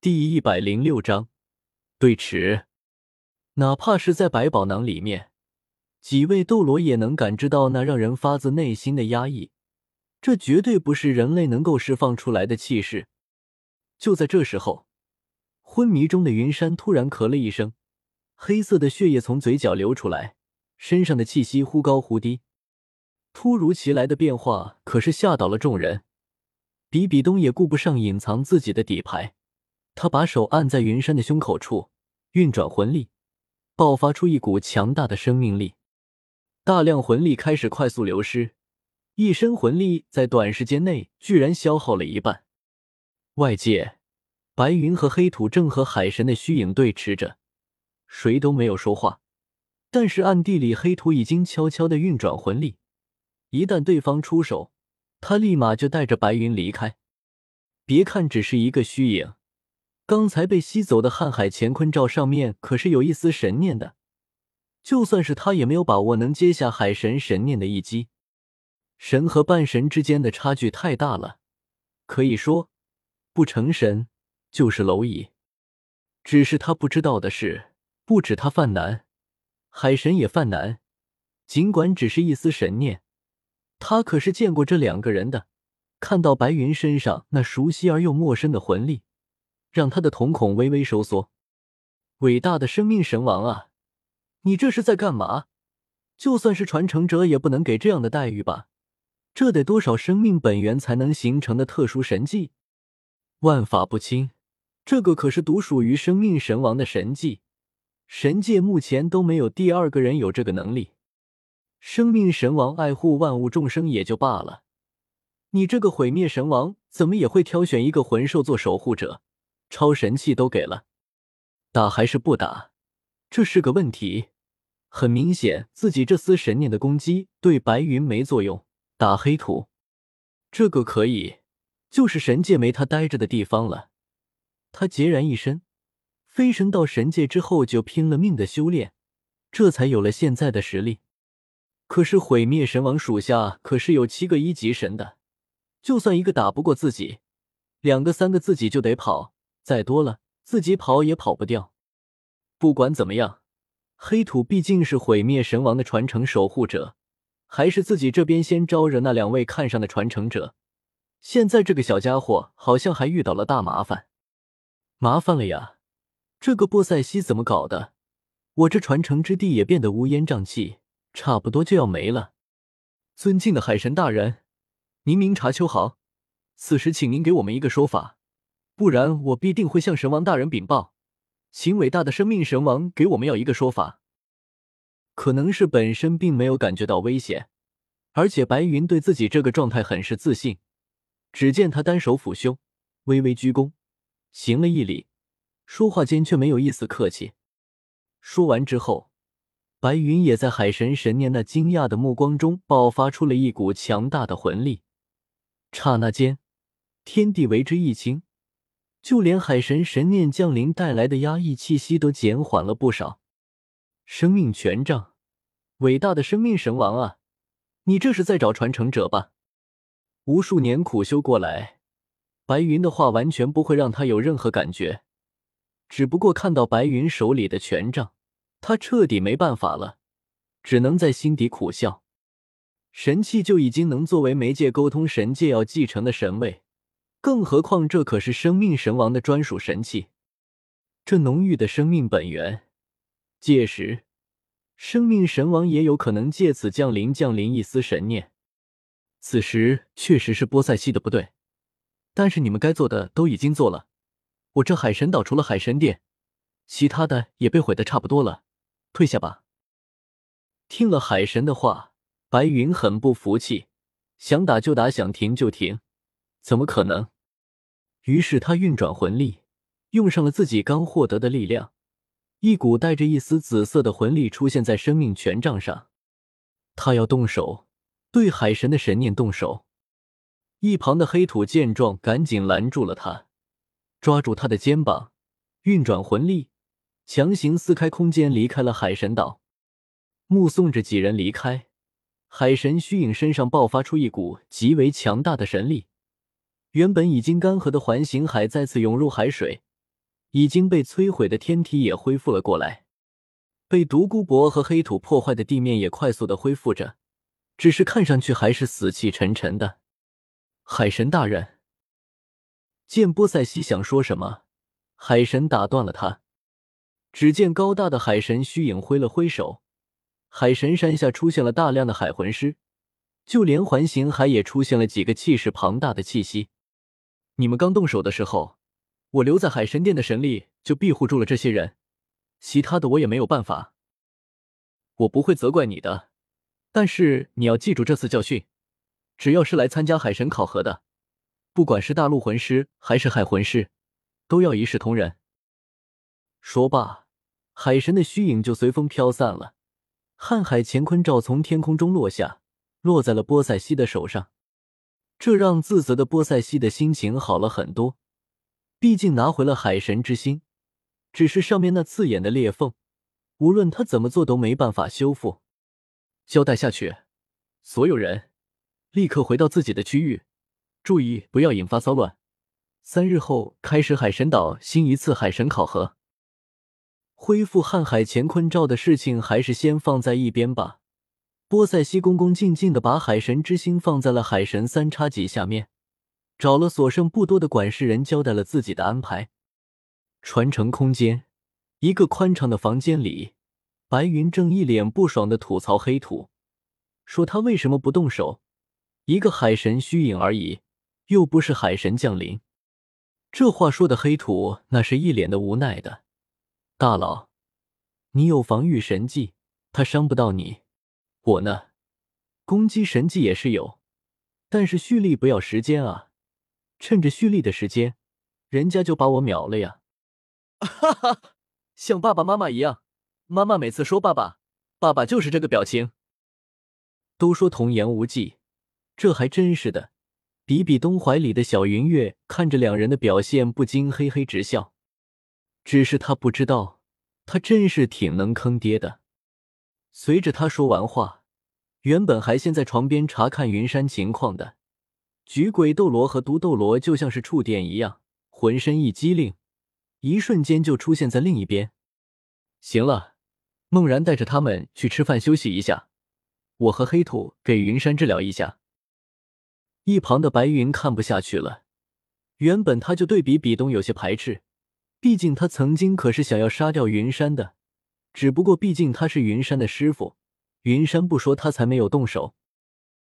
第一百零六章对峙。哪怕是在百宝囊里面，几位斗罗也能感知到那让人发自内心的压抑。这绝对不是人类能够释放出来的气势。就在这时候，昏迷中的云山突然咳了一声，黑色的血液从嘴角流出来，身上的气息忽高忽低。突如其来的变化可是吓倒了众人。比比东也顾不上隐藏自己的底牌。他把手按在云山的胸口处，运转魂力，爆发出一股强大的生命力。大量魂力开始快速流失，一身魂力在短时间内居然消耗了一半。外界，白云和黑土正和海神的虚影对持着，谁都没有说话。但是暗地里，黑土已经悄悄的运转魂力，一旦对方出手，他立马就带着白云离开。别看只是一个虚影。刚才被吸走的瀚海乾坤罩上面可是有一丝神念的，就算是他也没有把握能接下海神神念的一击。神和半神之间的差距太大了，可以说不成神就是蝼蚁。只是他不知道的是，不止他犯难，海神也犯难。尽管只是一丝神念，他可是见过这两个人的。看到白云身上那熟悉而又陌生的魂力。让他的瞳孔微微收缩。伟大的生命神王啊，你这是在干嘛？就算是传承者也不能给这样的待遇吧？这得多少生命本源才能形成的特殊神迹？万法不侵，这个可是独属于生命神王的神迹，神界目前都没有第二个人有这个能力。生命神王爱护万物众生也就罢了，你这个毁灭神王怎么也会挑选一个魂兽做守护者？超神器都给了，打还是不打？这是个问题。很明显，自己这丝神念的攻击对白云没作用。打黑土，这个可以，就是神界没他待着的地方了。他孑然一身，飞升到神界之后就拼了命的修炼，这才有了现在的实力。可是毁灭神王属下可是有七个一级神的，就算一个打不过自己，两个、三个自己就得跑。再多了，自己跑也跑不掉。不管怎么样，黑土毕竟是毁灭神王的传承守护者，还是自己这边先招惹那两位看上的传承者。现在这个小家伙好像还遇到了大麻烦，麻烦了呀！这个波塞西怎么搞的？我这传承之地也变得乌烟瘴气，差不多就要没了。尊敬的海神大人，您明察秋毫，此时请您给我们一个说法。不然我必定会向神王大人禀报，请伟大的生命神王给我们要一个说法。可能是本身并没有感觉到危险，而且白云对自己这个状态很是自信。只见他单手抚胸，微微鞠躬，行了一礼，说话间却没有一丝客气。说完之后，白云也在海神神念那惊讶的目光中爆发出了一股强大的魂力，刹那间，天地为之一清。就连海神神念降临带来的压抑气息都减缓了不少。生命权杖，伟大的生命神王啊，你这是在找传承者吧？无数年苦修过来，白云的话完全不会让他有任何感觉。只不过看到白云手里的权杖，他彻底没办法了，只能在心底苦笑。神器就已经能作为媒介沟通神界要继承的神位。更何况，这可是生命神王的专属神器，这浓郁的生命本源，届时生命神王也有可能借此降临，降临一丝神念。此时确实是波塞西的不对，但是你们该做的都已经做了。我这海神岛除了海神殿，其他的也被毁的差不多了，退下吧。听了海神的话，白云很不服气，想打就打，想停就停。怎么可能？于是他运转魂力，用上了自己刚获得的力量，一股带着一丝紫色的魂力出现在生命权杖上。他要动手，对海神的神念动手。一旁的黑土见状，赶紧拦住了他，抓住他的肩膀，运转魂力，强行撕开空间，离开了海神岛。目送着几人离开，海神虚影身上爆发出一股极为强大的神力。原本已经干涸的环形海再次涌入海水，已经被摧毁的天体也恢复了过来，被独孤博和黑土破坏的地面也快速的恢复着，只是看上去还是死气沉沉的。海神大人，见波塞西想说什么，海神打断了他。只见高大的海神虚影挥了挥手，海神山下出现了大量的海魂师，就连环形海也出现了几个气势庞大的气息。你们刚动手的时候，我留在海神殿的神力就庇护住了这些人，其他的我也没有办法。我不会责怪你的，但是你要记住这次教训，只要是来参加海神考核的，不管是大陆魂师还是海魂师，都要一视同仁。说罢，海神的虚影就随风飘散了。瀚海乾坤罩从天空中落下，落在了波塞西的手上。这让自责的波塞西的心情好了很多，毕竟拿回了海神之心。只是上面那刺眼的裂缝，无论他怎么做都没办法修复。交代下去，所有人立刻回到自己的区域，注意不要引发骚乱。三日后开始海神岛新一次海神考核。恢复瀚海乾坤罩的事情还是先放在一边吧。波塞西恭恭敬敬的把海神之心放在了海神三叉戟下面，找了所剩不多的管事人交代了自己的安排。传承空间，一个宽敞的房间里，白云正一脸不爽的吐槽黑土，说他为什么不动手？一个海神虚影而已，又不是海神降临。这话说的黑土那是一脸的无奈的。大佬，你有防御神技，他伤不到你。我呢，攻击神技也是有，但是蓄力不要时间啊。趁着蓄力的时间，人家就把我秒了呀！哈哈，像爸爸妈妈一样，妈妈每次说爸爸，爸爸就是这个表情。都说童言无忌，这还真是的。比比东怀里的小云月看着两人的表现，不禁嘿嘿直笑。只是他不知道，他真是挺能坑爹的。随着他说完话，原本还先在床边查看云山情况的菊鬼斗罗和毒斗罗就像是触电一样，浑身一激灵，一瞬间就出现在另一边。行了，梦然带着他们去吃饭休息一下，我和黑土给云山治疗一下。一旁的白云看不下去了，原本他就对比比东有些排斥。毕竟他曾经可是想要杀掉云山的，只不过毕竟他是云山的师傅，云山不说他才没有动手。